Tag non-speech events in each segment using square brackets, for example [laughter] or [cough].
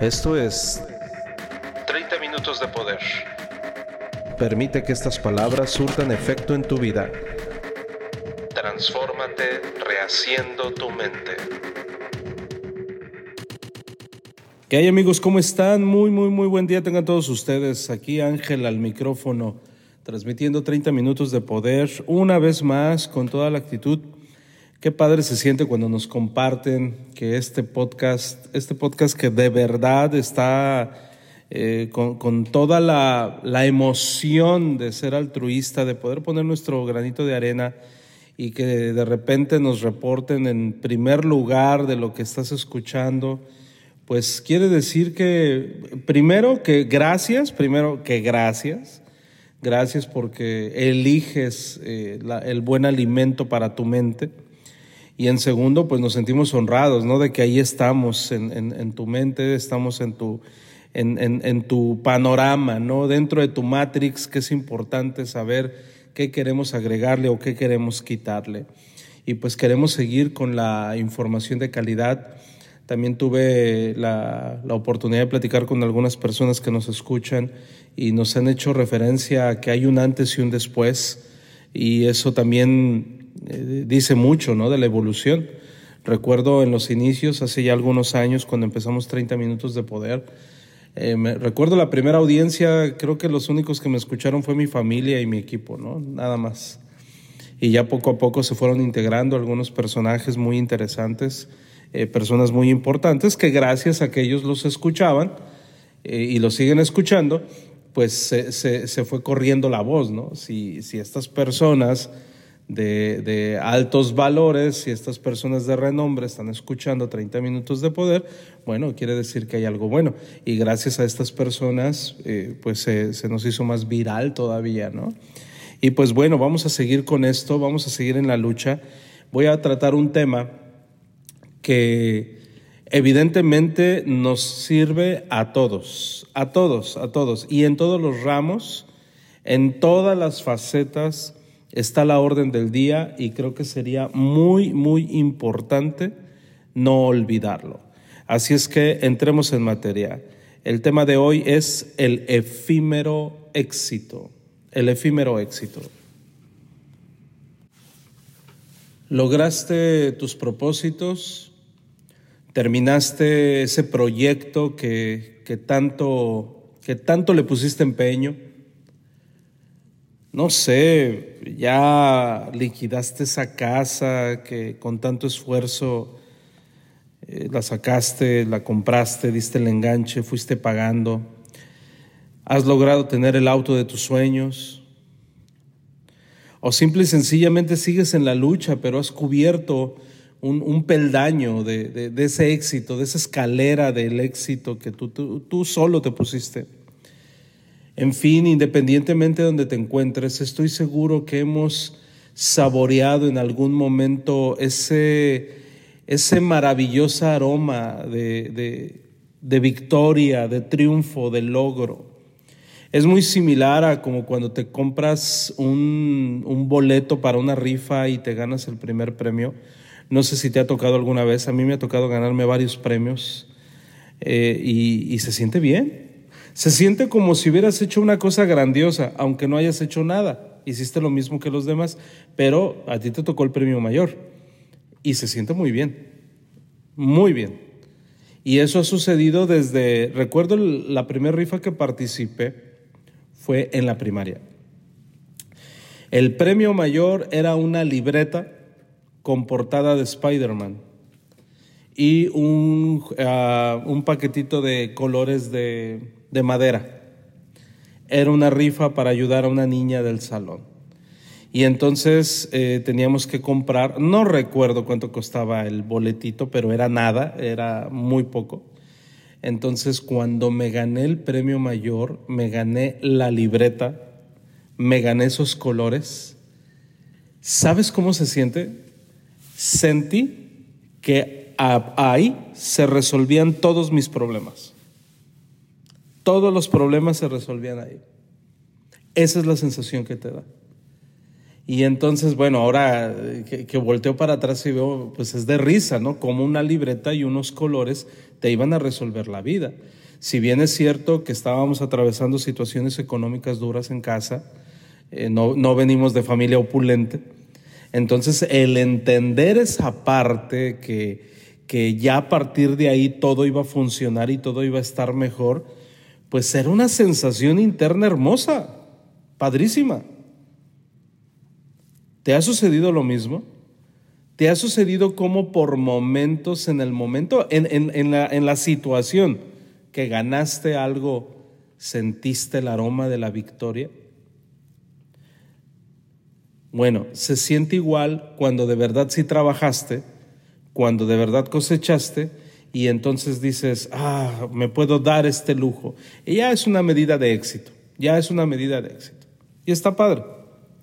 Esto es 30 minutos de poder. Permite que estas palabras surtan efecto en tu vida. Transfórmate rehaciendo tu mente. ¿Qué hay amigos? ¿Cómo están? Muy, muy, muy buen día tengan todos ustedes. Aquí Ángel al micrófono, transmitiendo 30 minutos de poder, una vez más, con toda la actitud. Qué padre se siente cuando nos comparten que este podcast, este podcast que de verdad está eh, con, con, toda la, la emoción de ser altruista, de poder poner nuestro granito de arena y que de repente nos reporten en primer lugar de lo que estás escuchando, pues quiere decir que primero que gracias, primero que gracias, gracias porque eliges eh, el buen alimento para tu mente. Y en segundo, pues nos sentimos honrados, ¿no? De que ahí estamos en, en, en tu mente, estamos en tu, en, en, tu panorama, ¿no? Dentro de tu matrix, que es importante saber qué queremos agregarle o qué queremos quitarle. Y pues queremos seguir con la información de calidad. También tuve la, la oportunidad de platicar con algunas personas que nos escuchan y nos han hecho referencia a que hay un antes y un después. Y eso también eh, dice mucho ¿no? de la evolución. Recuerdo en los inicios, hace ya algunos años, cuando empezamos 30 minutos de poder, eh, recuerdo la primera audiencia, creo que los únicos que me escucharon fue mi familia y mi equipo, ¿no? Nada más. Y ya poco a poco se fueron integrando algunos personajes muy interesantes, eh, personas muy importantes que gracias a que ellos los escuchaban y los siguen escuchando, pues se, fue corriendo la voz, ¿no? Si estas personas de, altos valores, si estas personas de renombre están escuchando 30 minutos de poder, bueno, quiere decir que hay algo bueno. Y gracias a estas personas, eh, pues se, nos hizo más viral todavía, ¿no? Y pues bueno, vamos a seguir con esto, vamos a seguir en la lucha. Voy a tratar un tema que evidentemente nos sirve a todos, a todos, a todos, y en todos los ramos, en todas las facetas está la orden del día y creo que sería muy, muy importante no olvidarlo. Así es que entremos en materia. El tema de hoy es el efímero éxito, el efímero éxito. ¿Lograste tus propósitos? ¿Terminaste ese proyecto que, que, tanto, que tanto le pusiste empeño? No sé, ya liquidaste esa casa que con tanto esfuerzo eh, la sacaste, la compraste, diste el enganche, fuiste pagando. Has logrado tener el auto de tus sueños. O simple y sencillamente sigues en la lucha, pero has cubierto un, peldaño de, ese éxito, de esa escalera del éxito que tú solo te pusiste. En fin, independientemente de donde te encuentres, estoy seguro que hemos saboreado en algún momento ese, ese maravilloso aroma de, de, victoria, de triunfo, de logro. Es muy similar a como cuando te compras un, un boleto para una rifa y te ganas el primer premio. No sé si te ha tocado alguna vez, a mí me ha tocado ganarme varios premios eh, y se siente bien. Se siente como si hubieras hecho una cosa grandiosa, aunque no hayas hecho nada. Hiciste lo mismo que los demás, pero a ti te tocó el premio mayor. Y se siente muy bien, muy bien. Y eso ha sucedido desde, recuerdo la primera rifa que participé fue en la primaria. El premio mayor era una libreta con portada de Spider-Man y un, uh, un paquetito de colores de, de madera. Era una rifa para ayudar a una niña del salón. Y entonces eh, teníamos que comprar, no recuerdo cuánto costaba el boletito, pero era nada, era muy poco. Entonces cuando me gané el premio mayor, me gané la libreta, me gané esos colores. ¿Sabes cómo se siente? Sentí que ahí se resolvían todos mis problemas. Todos los problemas se resolvían ahí. Esa es la sensación que te da. Y entonces, bueno, ahora que, que, volteo para atrás y veo, pues es de risa, ¿no? Como una libreta y unos colores te iban a resolver la vida. Si bien es cierto que estábamos atravesando situaciones económicas duras en casa, eh, no, no venimos de familia opulente, entonces el entender esa parte que, que ya a partir de ahí todo iba a funcionar y todo iba a estar mejor, pues era una sensación interna hermosa, padrísima. ¿Te ha sucedido lo mismo? ¿Te ha sucedido como por momentos en el momento, en, la, en la situación que ganaste algo, sentiste el aroma de la victoria? Bueno, se siente igual cuando de verdad sí trabajaste, cuando de verdad cosechaste y entonces dices, ah, me puedo dar este lujo. Y ya es una medida de éxito, ya es una medida de éxito. Y está padre,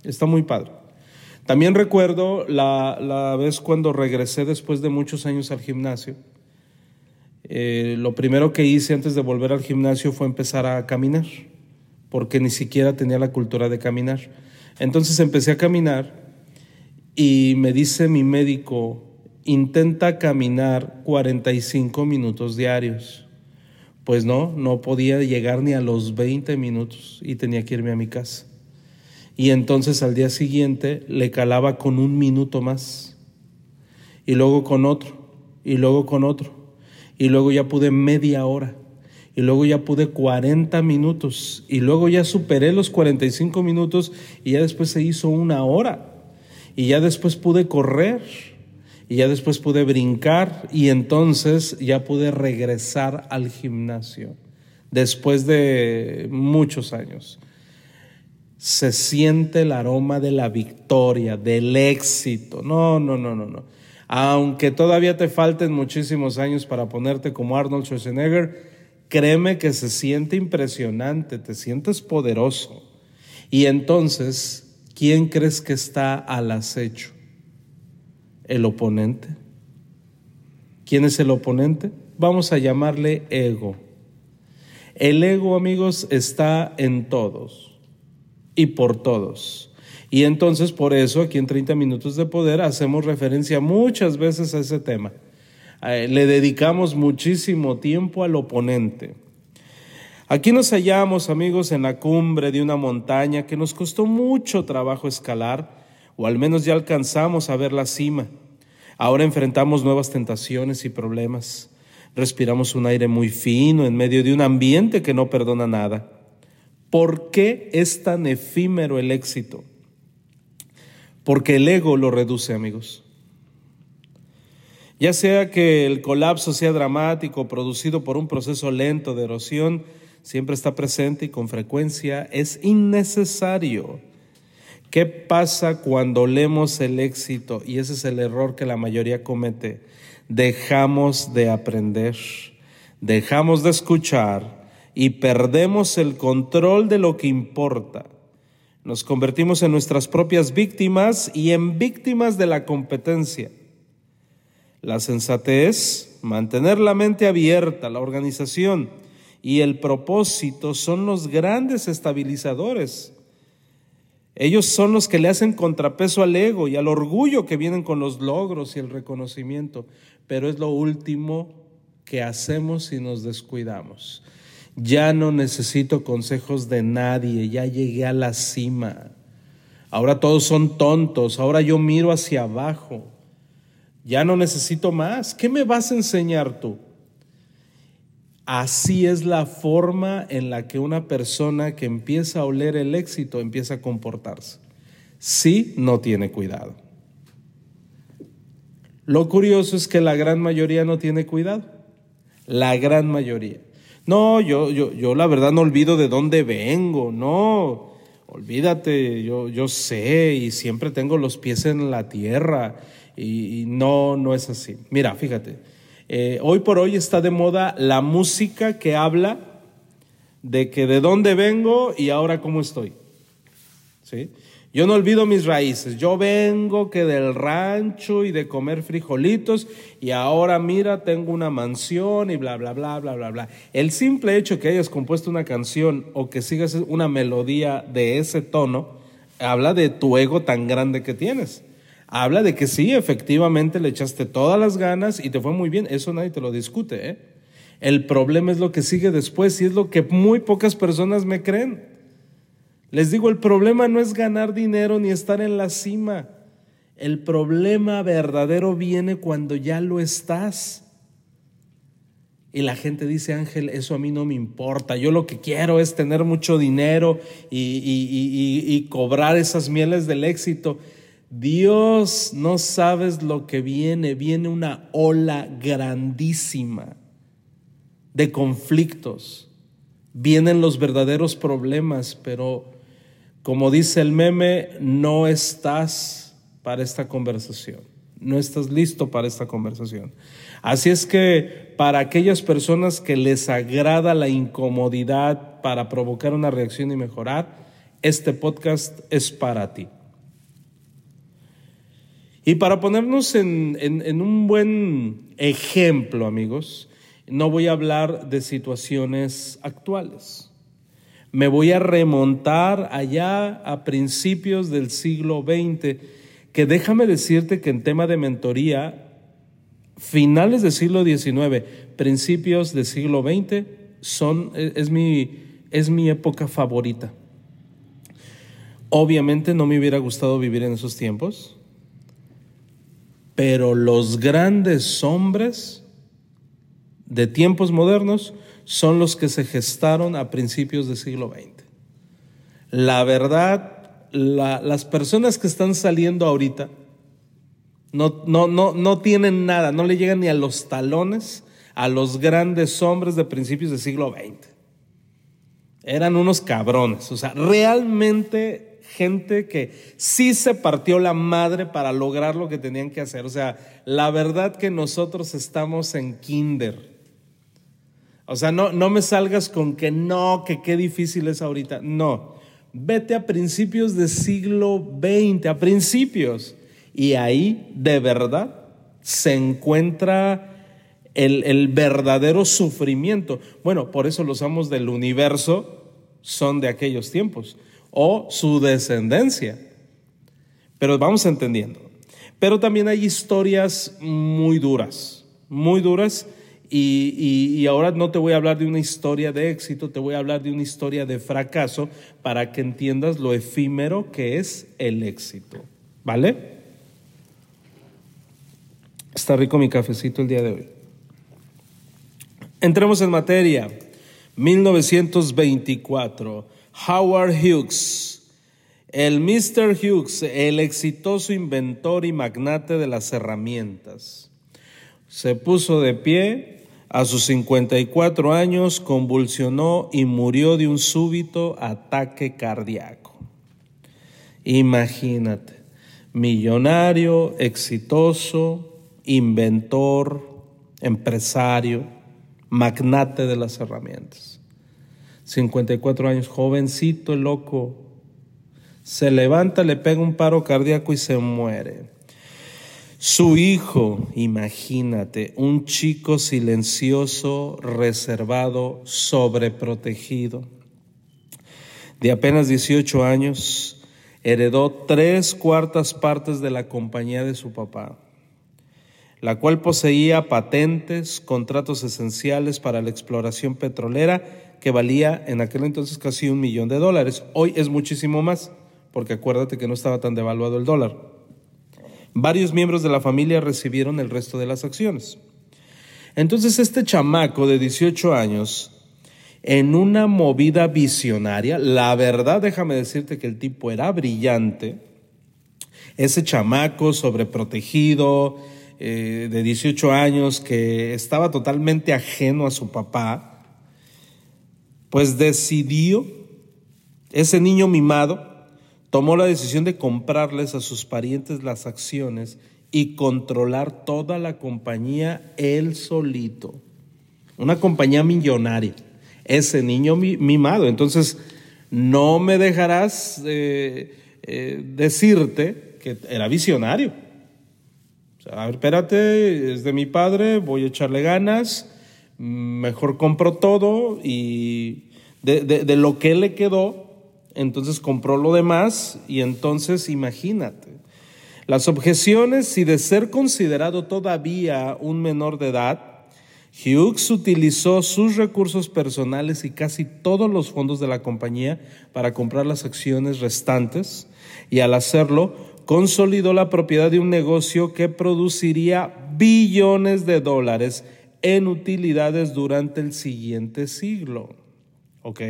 está muy padre. También recuerdo la, la vez cuando regresé después de muchos años al gimnasio. Eh, lo primero que hice antes de volver al gimnasio fue empezar a caminar, porque ni siquiera tenía la cultura de caminar. Entonces empecé a caminar y me dice mi médico, intenta caminar 45 minutos diarios. Pues no, no podía llegar ni a los 20 minutos y tenía que irme a mi casa. Y entonces al día siguiente le calaba con un minuto más. Y luego con otro. Y luego con otro. Y luego ya pude media hora y luego ya pude 40 minutos y luego ya superé los 45 minutos y ya después se hizo una hora y ya después pude correr y ya después pude brincar y entonces ya pude regresar al gimnasio después de muchos años. Se siente el aroma de la victoria, del éxito. No, no, no, no, no. Aunque todavía te falten muchísimos años para ponerte como Arnold Schwarzenegger, créeme que se siente impresionante, te sientes poderoso. Y entonces, ¿quién crees que está al acecho? El oponente. ¿Quién es el oponente? Vamos a llamarle ego. El ego, amigos, está en todos y por todos. Y entonces por eso aquí en 30 minutos de poder hacemos referencia muchas veces a ese tema. Eh, le dedicamos muchísimo tiempo al oponente. Aquí nos hallamos, amigos, en la cumbre de una montaña que nos costó mucho trabajo escalar, o al menos ya alcanzamos a ver la cima. Ahora enfrentamos nuevas tentaciones y problemas. Respiramos un aire muy fino en medio de un ambiente que no perdona nada. ¿Por qué es tan efímero el éxito? Porque el ego lo reduce, amigos. Ya sea que el colapso sea dramático, producido por un proceso lento de erosión, siempre está presente y con frecuencia es innecesario. ¿Qué pasa cuando leemos el éxito? Y ese es el error que la mayoría comete. Dejamos de aprender, dejamos de escuchar y perdemos el control de lo que importa. Nos convertimos en nuestras propias víctimas y en víctimas de la competencia. La sensatez, mantener la mente abierta, la organización y el propósito son los grandes estabilizadores. Ellos son los que le hacen contrapeso al ego y al orgullo que vienen con los logros y el reconocimiento, pero es lo último que hacemos si nos descuidamos. Ya no necesito consejos de nadie, ya llegué a la cima. Ahora todos son tontos, ahora yo miro hacia abajo. Ya no necesito más. ¿Qué me vas a enseñar tú? Así es la forma en la que una persona que empieza a oler el éxito empieza a comportarse. Si no tiene cuidado. Lo curioso es que la gran mayoría no tiene cuidado. La gran mayoría. No, yo, yo, yo la verdad no olvido de dónde vengo. No, olvídate, yo, yo sé y siempre tengo los pies en la tierra y, no, no es así. Mira, fíjate, eh, hoy por hoy está de moda la música que habla de que de dónde vengo y ahora cómo estoy. ¿Sí? Yo no olvido mis raíces. Yo vengo que del rancho y de comer frijolitos y ahora mira, tengo una mansión y bla, bla, bla, bla, bla, bla. El simple hecho que hayas compuesto una canción o que sigas una melodía de ese tono, habla de tu ego tan grande que tienes habla de que sí, efectivamente le echaste todas las ganas y te fue muy bien. Eso nadie te lo discute. ¿eh? El problema es lo que sigue después y es lo que muy pocas personas me creen. Les digo, el problema no es ganar dinero ni estar en la cima. El problema verdadero viene cuando ya lo estás. Y la gente dice, Ángel, eso a mí no me importa. Yo lo que quiero es tener mucho dinero y, cobrar esas mieles del éxito. Dios, no sabes lo que viene. Viene una ola grandísima de conflictos. Vienen los verdaderos problemas, pero como dice el meme, no estás para esta conversación. No estás listo para esta conversación. Así es que para aquellas personas que les agrada la incomodidad para provocar una reacción y mejorar, este podcast es para ti. Y para ponernos en, un buen ejemplo, amigos, no voy a hablar de situaciones actuales. Me voy a remontar allá a principios del siglo XX, que déjame decirte que en tema de mentoría finales del siglo XIX, principios del siglo XX, son, es, mi, es mi época favorita. Obviamente no me hubiera gustado vivir en esos tiempos, pero los grandes hombres de tiempos modernos son los que se gestaron a principios del siglo XX. La verdad, las personas que están saliendo ahorita, no, no, no, no tienen nada, no le llegan ni a los talones a los grandes hombres de principios del siglo XX. Eran unos cabrones, o sea, realmente gente que sí se partió la madre para lograr lo que tenían que hacer. O sea, la verdad que nosotros estamos en kinder. O sea, no, no me salgas con que no, que qué difícil es ahorita. No, vete a principios del siglo XX, a principios. Y ahí de verdad se encuentra el, verdadero sufrimiento. Bueno, por eso los amos del universo son de aquellos tiempos, o su descendencia. Pero vamos entendiendo. Pero también hay historias muy duras, muy duras. Y, y, ahora no te voy a hablar de una historia de éxito, te voy a hablar de una historia de fracaso para que entiendas lo efímero que es el éxito. ¿Vale? Está rico mi cafecito el día de hoy. Entremos en materia. 1924. Howard Hughes. El Mr. Hughes, el exitoso inventor y magnate de las herramientas. Se puso de pie a sus 54 años, convulsionó y murió de un súbito ataque cardíaco. Imagínate, millonario, exitoso, inventor, empresario, magnate de las herramientas. 54 años, jovencito, loco. Se levanta, le pega un paro cardíaco y se muere. Su hijo, imagínate, un chico silencioso, reservado, sobreprotegido, de apenas 18 años, heredó tres cuartas partes de la compañía de su papá la cual poseía patentes, contratos esenciales para la exploración petrolera que valía en aquel entonces casi un millón de dólares. Hoy es muchísimo más, porque acuérdate que no estaba tan devaluado el dólar. Varios miembros de la familia recibieron el resto de las acciones. Entonces este chamaco de 18 años, en una movida visionaria, la verdad déjame decirte que el tipo era brillante, ese chamaco sobreprotegido, eh, de 18 años que estaba totalmente ajeno a su papá, pues decidió, ese niño mimado, tomó la decisión de comprarles a sus parientes las acciones y controlar toda la compañía él solito. Una compañía millonaria. Ese niño mimado. Entonces, no me dejarás eh, eh, decirte que era visionario a ver, espérate, es de mi padre, voy a echarle ganas, mejor compro todo y de, lo que le quedó, entonces compró lo demás y entonces imagínate. Las objeciones, si de ser considerado todavía un menor de edad, Hughes utilizó sus recursos personales y casi todos los fondos de la compañía para comprar las acciones restantes y al hacerlo consolidó la propiedad de un negocio que produciría billones de dólares en utilidades durante el siguiente siglo. ¿Ok?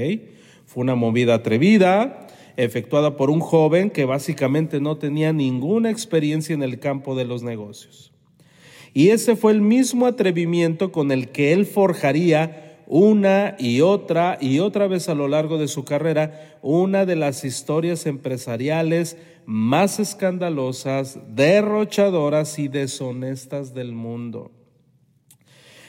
Fue una movida atrevida, efectuada por un joven que básicamente no tenía ninguna experiencia en el campo de los negocios. Y ese fue el mismo atrevimiento con el que él forjaría una y otra y otra vez a lo largo de su carrera una de las historias empresariales más escandalosas, derrochadoras y deshonestas del mundo.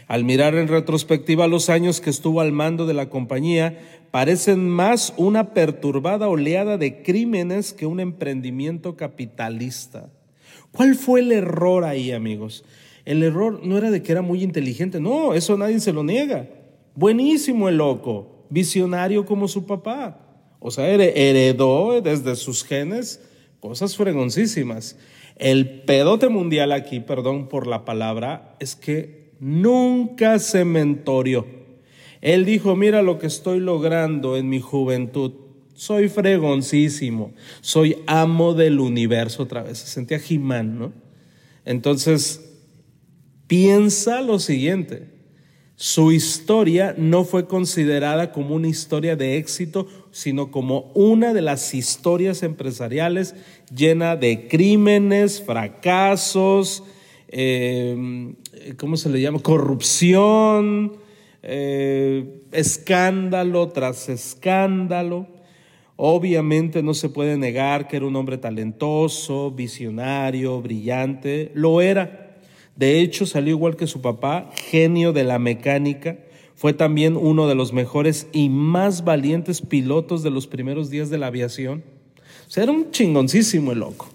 Al mirar en retrospectiva los años que estuvo al mando de la compañía, parecen más una perturbada oleada de crímenes que un emprendimiento capitalista. ¿Cuál fue el error ahí, amigos? El error no era de que era muy inteligente, no, eso nadie se lo niega. Buenísimo el loco, visionario como su papá. O sea, heredó desde sus genes cosas fregoncísimas. El pedote mundial aquí, perdón por la palabra, es que nunca se mentorió. Él dijo, mira lo que estoy logrando en mi juventud. Soy fregoncísimo, soy amo del universo otra vez. Se sentía Jimán, ¿no? Entonces, piensa lo siguiente, su historia no fue considerada como una historia de éxito, sino como una de las historias empresariales llena de crímenes, fracasos, eh, ¿cómo se le llama? Corrupción, eh, escándalo tras escándalo. Obviamente no se puede negar que era un hombre talentoso, visionario, brillante, lo era de hecho, salió igual que su papá, genio de la mecánica. Fue también uno de los mejores y más valientes pilotos de los primeros días de la aviación. O sea, era un chingoncísimo el loco.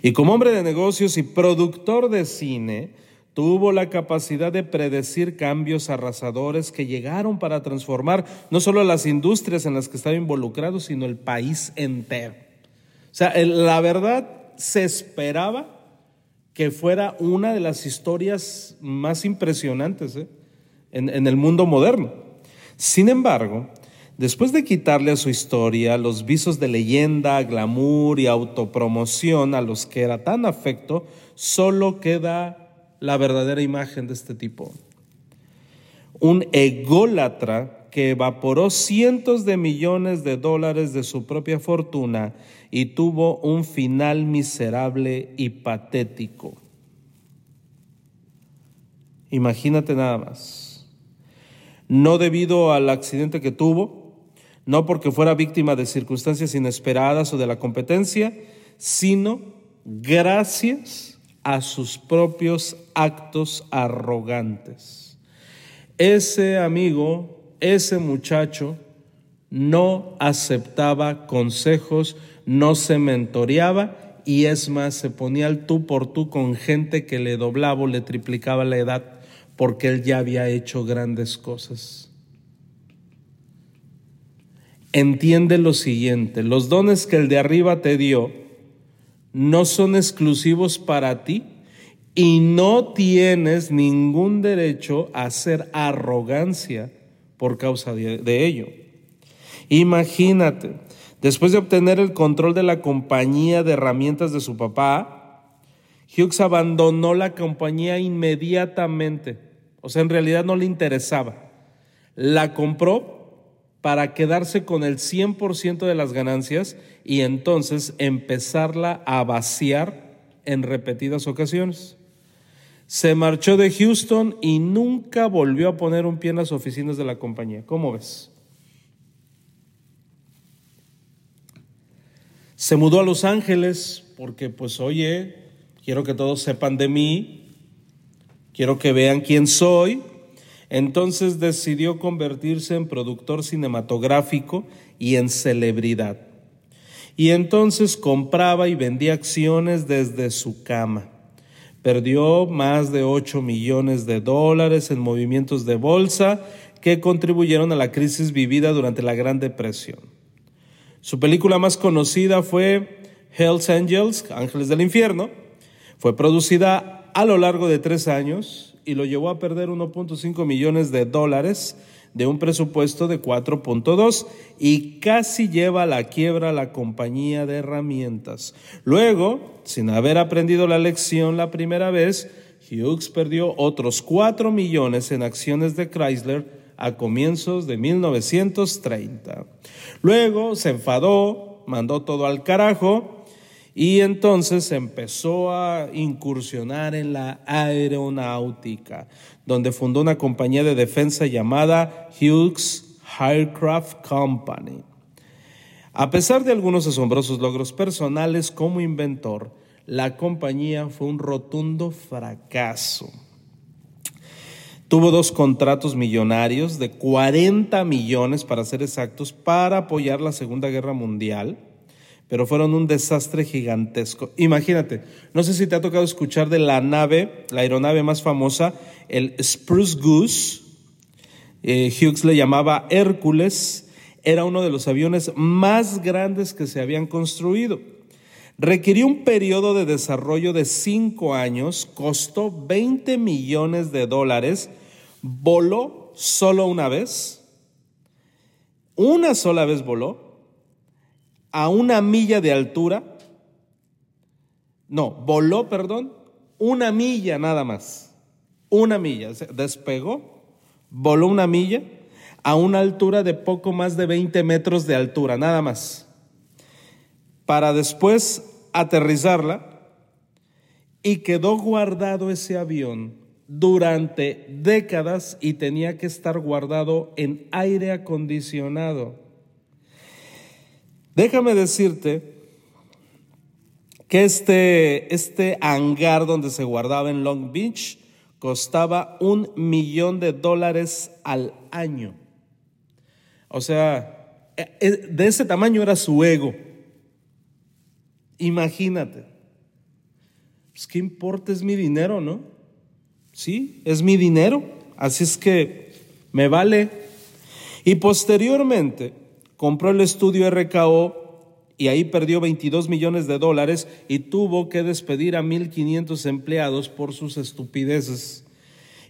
Y como hombre de negocios y productor de cine, tuvo la capacidad de predecir cambios arrasadores que llegaron para transformar no solo las industrias en las que estaba involucrado, sino el país entero. O sea, la verdad se esperaba que fuera una de las historias más impresionantes ¿eh? En, el mundo moderno. Sin embargo, después de quitarle a su historia los visos de leyenda, glamour y autopromoción a los que era tan afecto, solo queda la verdadera imagen de este tipo. Un ególatra que evaporó cientos de millones de dólares de su propia fortuna y tuvo un final miserable y patético. Imagínate nada más. No debido al accidente que tuvo, no porque fuera víctima de circunstancias inesperadas o de la competencia, sino gracias a sus propios actos arrogantes. Ese amigo ese muchacho no aceptaba consejos, no se mentoreaba y es más, se ponía al tú por tú con gente que le doblaba o le triplicaba la edad porque él ya había hecho grandes cosas. Entiende lo siguiente, los dones que el de arriba te dio no son exclusivos para ti y no tienes ningún derecho a hacer arrogancia por causa de, ello. Imagínate, después de obtener el control de la compañía de herramientas de su papá, Hughes abandonó la compañía inmediatamente. O sea, en realidad no le interesaba. La compró para quedarse con el 100% de las ganancias y entonces empezarla a vaciar en repetidas ocasiones. Se marchó de Houston y nunca volvió a poner un pie en las oficinas de la compañía. ¿Cómo ves? Se mudó a Los Ángeles porque, pues, oye, quiero que todos sepan de mí, quiero que vean quién soy. Entonces decidió convertirse en productor cinematográfico y en celebridad. Y entonces compraba y vendía acciones desde su cama. Perdió más de 8 millones de dólares en movimientos de bolsa que contribuyeron a la crisis vivida durante la Gran Depresión. Su película más conocida fue Hell's Angels, Ángeles del Infierno. Fue producida a lo largo de tres años y lo llevó a perder 1.5 millones de dólares de un presupuesto de 4.2 y casi lleva a la quiebra la compañía de herramientas. Luego, sin haber aprendido la lección la primera vez, Hughes perdió otros 4 millones en acciones de Chrysler a comienzos de 1930. Luego se enfadó, mandó todo al carajo y entonces empezó a incursionar en la aeronáutica, donde fundó una compañía de defensa llamada Hughes Aircraft Company. A pesar de algunos asombrosos logros personales como inventor, la compañía fue un rotundo fracaso. Tuvo dos contratos millonarios de 40 millones, para ser exactos, para apoyar la Segunda Guerra Mundial, pero fueron un desastre gigantesco. Imagínate, no sé si te ha tocado escuchar de la nave, la aeronave más famosa, el Spruce Goose. Eh, Hughes le llamaba Hércules. Era uno de los aviones más grandes que se habían construido. Requirió un periodo de desarrollo de cinco años, costó 20 millones de dólares voló solo una vez, una sola vez voló, a una milla de altura, no, voló, perdón, una milla nada más, una milla, despegó, voló una milla a una altura de poco más de 20 metros de altura, nada más, para después aterrizarla y quedó guardado ese avión durante décadas y tenía que estar guardado en aire acondicionado. Déjame decirte que este, este hangar donde se guardaba en Long Beach costaba un millón de dólares al año. O sea, e, e, de ese tamaño era su ego. Imagínate. Pues, ¿Qué importa? Es mi dinero, ¿no? Sí, es mi dinero, así es que me vale. Y posteriormente compró el estudio RKO y ahí perdió 22 millones de dólares y tuvo que despedir a 1.500 empleados por sus estupideces.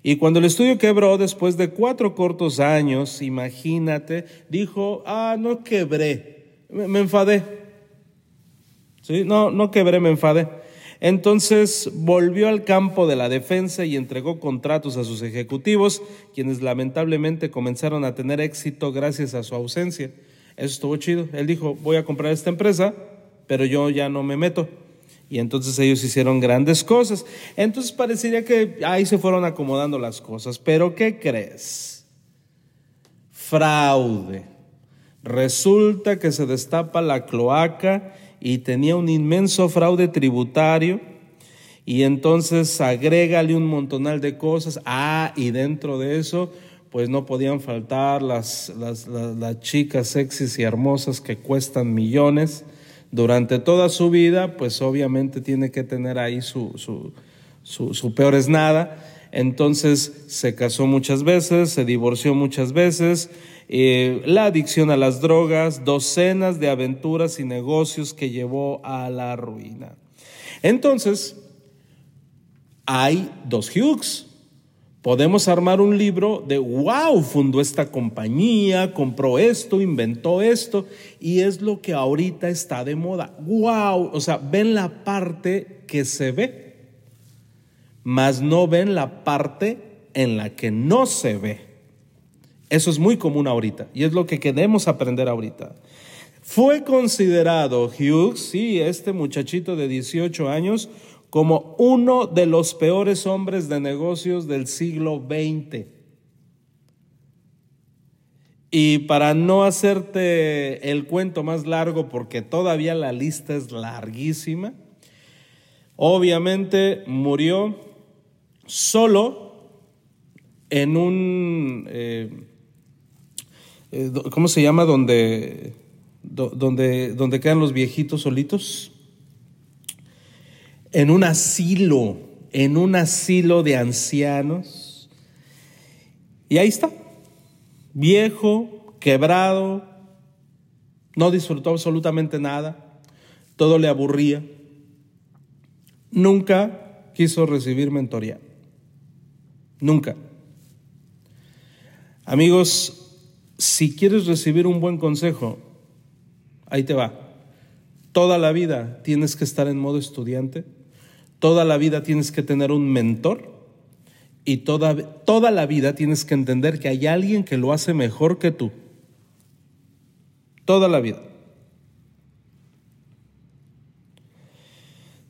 Y cuando el estudio quebró después de cuatro cortos años, imagínate, dijo, ah, no quebré, me, enfadé. Sí, no, no quebré, me enfadé. Entonces volvió al campo de la defensa y entregó contratos a sus ejecutivos, quienes lamentablemente comenzaron a tener éxito gracias a su ausencia. Eso estuvo chido. Él dijo, voy a comprar esta empresa, pero yo ya no me meto. Y entonces ellos hicieron grandes cosas. Entonces parecería que ahí se fueron acomodando las cosas. Pero ¿qué crees? Fraude. Resulta que se destapa la cloaca y tenía un inmenso fraude tributario y entonces agrégale un montonal de cosas. Ah, y dentro de eso, pues no podían faltar las, las, las, chicas sexys y hermosas que cuestan millones. Durante toda su vida, pues obviamente tiene que tener ahí su, su, su, peor es nada. Entonces se casó muchas veces, se divorció muchas veces, eh, la adicción a las drogas, docenas de aventuras y negocios que llevó a la ruina. Entonces, hay dos Hughes. Podemos armar un libro de, wow, fundó esta compañía, compró esto, inventó esto, y es lo que ahorita está de moda. Wow, o sea, ven la parte que se ve, mas no ven la parte en la que no se ve. Eso es muy común ahorita y es lo que queremos aprender ahorita. Fue considerado Hughes, sí, este muchachito de 18 años, como uno de los peores hombres de negocios del siglo XX. Y para no hacerte el cuento más largo, porque todavía la lista es larguísima, obviamente murió solo en un... Eh, eh, ¿cómo se llama? Donde, donde, donde quedan los viejitos solitos. En un asilo, en un asilo de ancianos. Y ahí está, viejo, quebrado, no disfrutó absolutamente nada, todo le aburría, nunca quiso recibir mentoría. Nunca. Amigos, si quieres recibir un buen consejo, ahí te va. Toda la vida tienes que estar en modo estudiante, toda la vida tienes que tener un mentor y toda, toda la vida tienes que entender que hay alguien que lo hace mejor que tú. Toda la vida.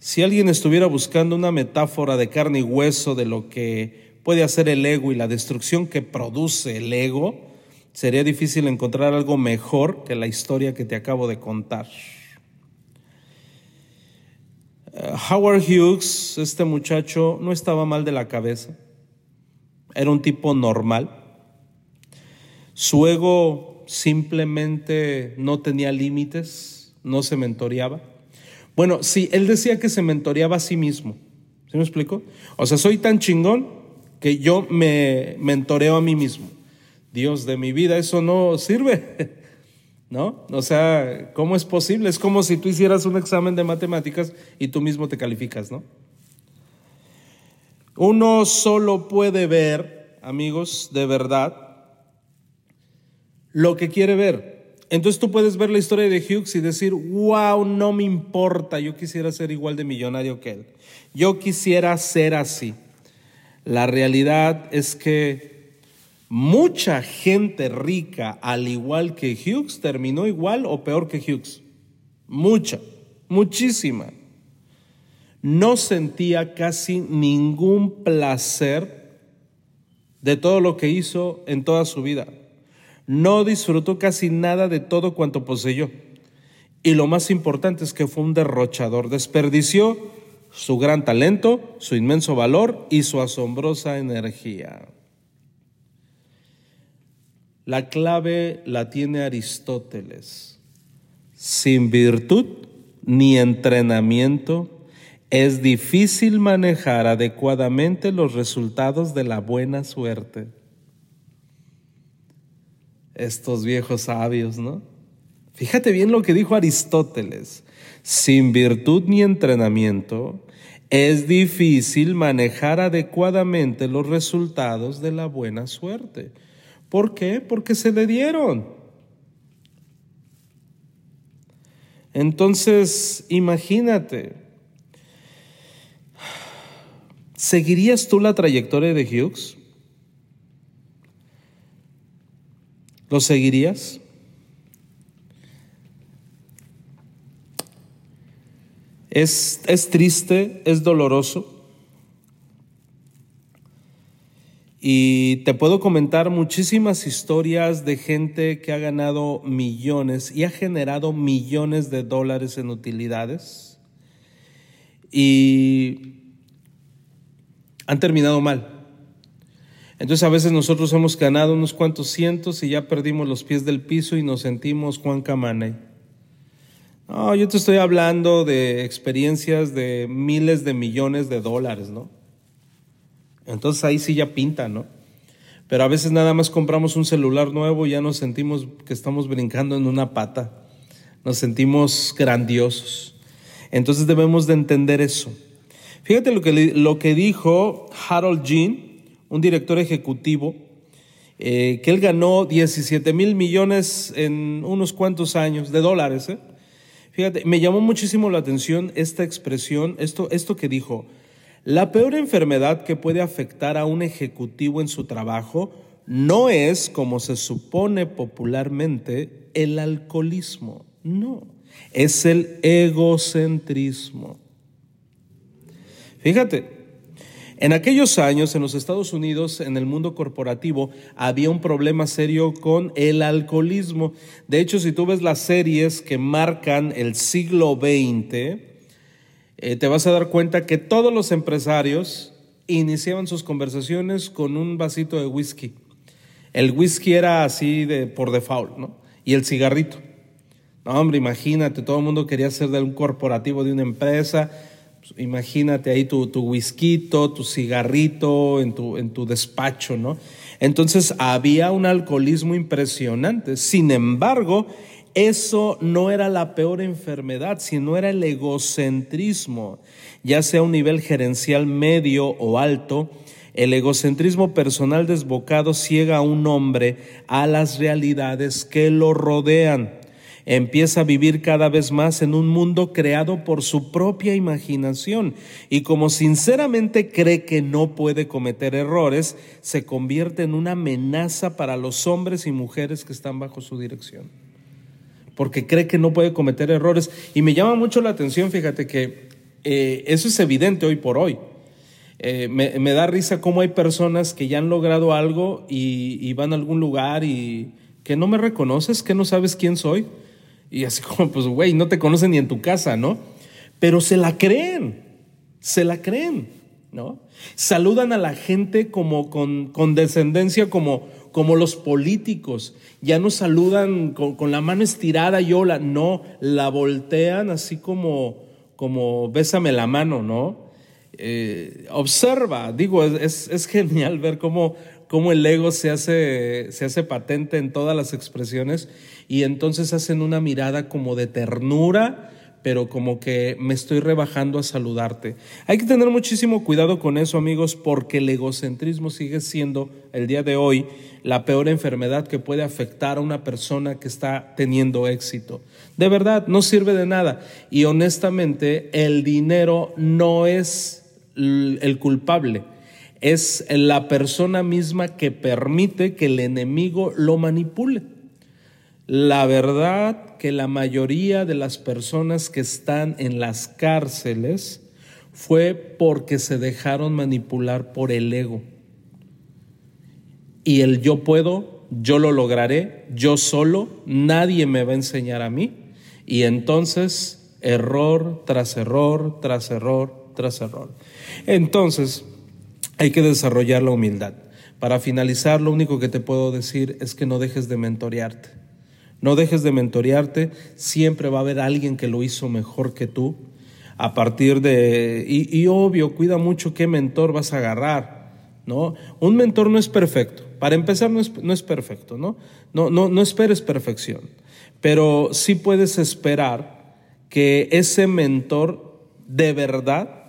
Si alguien estuviera buscando una metáfora de carne y hueso de lo que puede hacer el ego y la destrucción que produce el ego, sería difícil encontrar algo mejor que la historia que te acabo de contar. Eh, Howard Hughes, este muchacho, no estaba mal de la cabeza. Era un tipo normal. Su ego simplemente no tenía límites, no se mentoreaba. Bueno, sí, él decía que se mentoreaba a sí mismo. ¿Sí me explico? O sea, soy tan chingón que yo me mentoreo a mí mismo. Dios de mi vida, eso no sirve. [laughs] ¿No? O sea, ¿cómo es posible? Es como si tú hicieras un examen de matemáticas y tú mismo te calificas, ¿no? Uno solo puede ver, amigos, de verdad, lo que quiere ver. Entonces tú puedes ver la historia de Hughes y decir, wow, no me importa, yo quisiera ser igual de millonario que él. Yo quisiera ser así. La realidad es que mucha gente rica, al igual que Hughes, terminó igual o peor que Hughes. Mucha, muchísima no sentía casi ningún placer de todo lo que hizo en toda su vida. No disfrutó casi nada de todo cuanto poseyó. Y lo más importante es que fue un derrochador. Desperdició su gran talento, su inmenso valor y su asombrosa energía. La clave la tiene Aristóteles. Sin virtud ni entrenamiento es difícil manejar adecuadamente los resultados de la buena suerte. Estos viejos sabios, ¿no? Fíjate bien lo que dijo Aristóteles. Sin virtud ni entrenamiento, es difícil manejar adecuadamente los resultados de la buena suerte. ¿Por qué? Porque se le dieron. Entonces, imagínate, ¿Seguirías tú la trayectoria de Hughes? ¿Lo seguirías? Es, es triste, es doloroso. Y te puedo comentar muchísimas historias de gente que ha ganado millones y ha generado millones de dólares en utilidades. Y han terminado mal. Entonces a veces nosotros hemos ganado unos cuantos cientos y ya perdimos los pies del piso y nos sentimos Juan Camane. No, yo te estoy hablando de experiencias de miles de millones de dólares, ¿no? Entonces ahí sí ya pinta, ¿no? Pero a veces nada más compramos un celular nuevo y ya nos sentimos que estamos brincando en una pata. Nos sentimos grandiosos. Entonces debemos de entender eso. Fíjate lo que, lo que dijo Harold Jean, un director ejecutivo, eh, que él ganó 17 mil millones en unos cuantos años de dólares. ¿eh? Fíjate, me llamó muchísimo la atención esta expresión, esto, esto que dijo, la peor enfermedad que puede afectar a un ejecutivo en su trabajo no es, como se supone popularmente, el alcoholismo, no, es el egocentrismo. Fíjate, en aquellos años en los Estados Unidos, en el mundo corporativo, había un problema serio con el alcoholismo. De hecho, si tú ves las series que marcan el siglo XX, eh, te vas a dar cuenta que todos los empresarios iniciaban sus conversaciones con un vasito de whisky. El whisky era así de por default, ¿no? Y el cigarrito. No, hombre, imagínate, todo el mundo quería ser de un corporativo de una empresa pues, imagínate ahí tu, tu whisky, tu cigarrito en tu, en tu despacho, ¿no? Entonces había un alcoholismo impresionante. Sin embargo, eso no era la peor enfermedad, sino era el egocentrismo, ya sea a un nivel gerencial medio o alto. El egocentrismo personal desbocado ciega a un hombre a las realidades que lo rodean. Empieza a vivir cada vez más en un mundo creado por su propia imaginación y como sinceramente cree que no puede cometer errores, se convierte en una amenaza para los hombres y mujeres que están bajo su dirección. Porque cree que no puede cometer errores. Y me llama mucho la atención, fíjate que eh, eso es evidente hoy por hoy. Eh, me, da risa cómo hay personas que ya han logrado algo y, van a algún lugar y que no me reconoces, que no sabes quién soy. Y así [laughs] como, pues, güey, no te conocen ni en tu casa, ¿no? Pero se la creen, se la creen, ¿no? Saludan a la gente como con, con descendencia, como, como los políticos. Ya no saludan con, con, la mano estirada y hola, no, la voltean así como, como bésame la mano, ¿no? Eh, observa, digo, es, es, genial ver cómo, cómo el ego se hace, se hace patente en todas las expresiones y entonces hacen una mirada como de ternura, pero como que me estoy rebajando a saludarte. Hay que tener muchísimo cuidado con eso, amigos, porque el egocentrismo sigue siendo el día de hoy la peor enfermedad que puede afectar a una persona que está teniendo éxito. De verdad, no sirve de nada. Y honestamente, el dinero no es el culpable, es la persona misma que permite que el enemigo lo manipule. La verdad que la mayoría de las personas que están en las cárceles fue porque se dejaron manipular por el ego. Y el yo puedo, yo lo lograré, yo solo, nadie me va a enseñar a mí. Y entonces, error tras error, tras error, tras error. Entonces, hay que desarrollar la humildad. Para finalizar, lo único que te puedo decir es que no dejes de mentorearte no dejes de mentorearte, siempre va a haber alguien que lo hizo mejor que tú. A partir de, y, obvio, cuida mucho qué mentor vas a agarrar, ¿no? Un mentor no es perfecto, para empezar no es, no es perfecto, ¿no? No, no, no esperes perfección, pero sí puedes esperar que ese mentor de verdad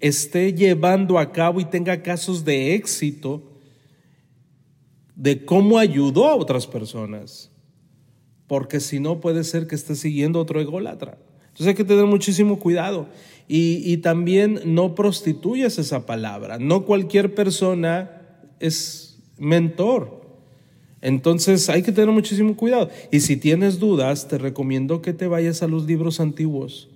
esté llevando a cabo y tenga casos de éxito de cómo ayudó a otras personas porque si no puede ser que esté siguiendo otro ególatra. Entonces hay que tener muchísimo cuidado. Y, también no prostituyas esa palabra. No cualquier persona es mentor. Entonces hay que tener muchísimo cuidado. Y si tienes dudas, te recomiendo que te vayas a los libros antiguos.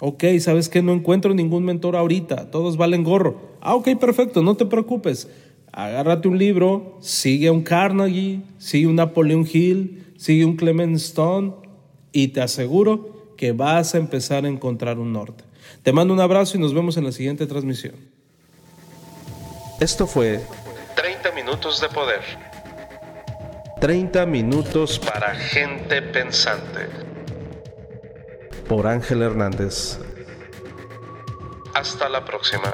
Ok, sabes que no encuentro ningún mentor ahorita, todos valen gorro. Ah, ok, perfecto, no te preocupes. Agárrate un libro, sigue a un Carnegie, sigue un Napoleon Hill, sigue un Clement Stone y te aseguro que vas a empezar a encontrar un norte. Te mando un abrazo y nos vemos en la siguiente transmisión. Esto fue 30 minutos de poder. 30 minutos para gente pensante. Por Ángel Hernández. Hasta la próxima.